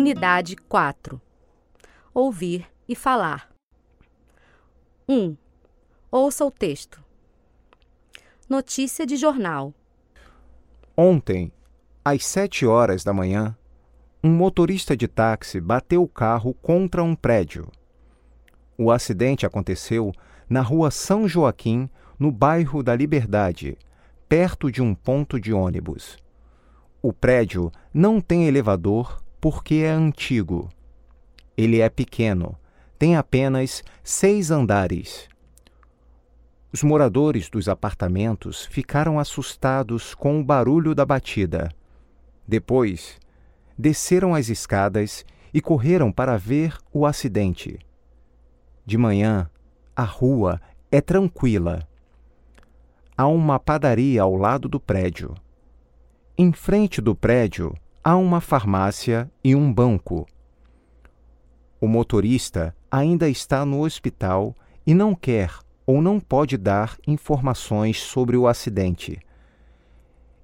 Atividade 4. Ouvir e falar. 1. Ouça o texto. Notícia de jornal. Ontem, às sete horas da manhã, um motorista de táxi bateu o carro contra um prédio. O acidente aconteceu na rua São Joaquim, no bairro da Liberdade, perto de um ponto de ônibus. O prédio não tem elevador porque é antigo. Ele é pequeno, tem apenas seis andares. Os moradores dos apartamentos ficaram assustados com o barulho da batida. Depois, desceram as escadas e correram para ver o acidente. De manhã, a rua é tranquila. Há uma padaria ao lado do prédio. Em frente do prédio, há uma farmácia e um banco. O motorista ainda está no hospital e não quer ou não pode dar informações sobre o acidente.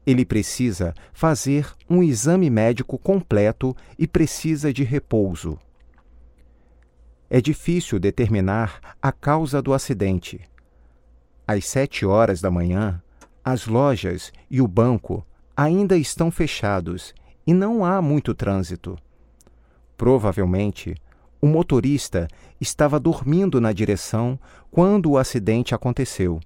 Ele precisa fazer um exame médico completo e precisa de repouso. É difícil determinar a causa do acidente. Às sete horas da manhã, as lojas e o banco ainda estão fechados e não há muito trânsito. Provavelmente, o motorista estava dormindo na direção quando o acidente aconteceu.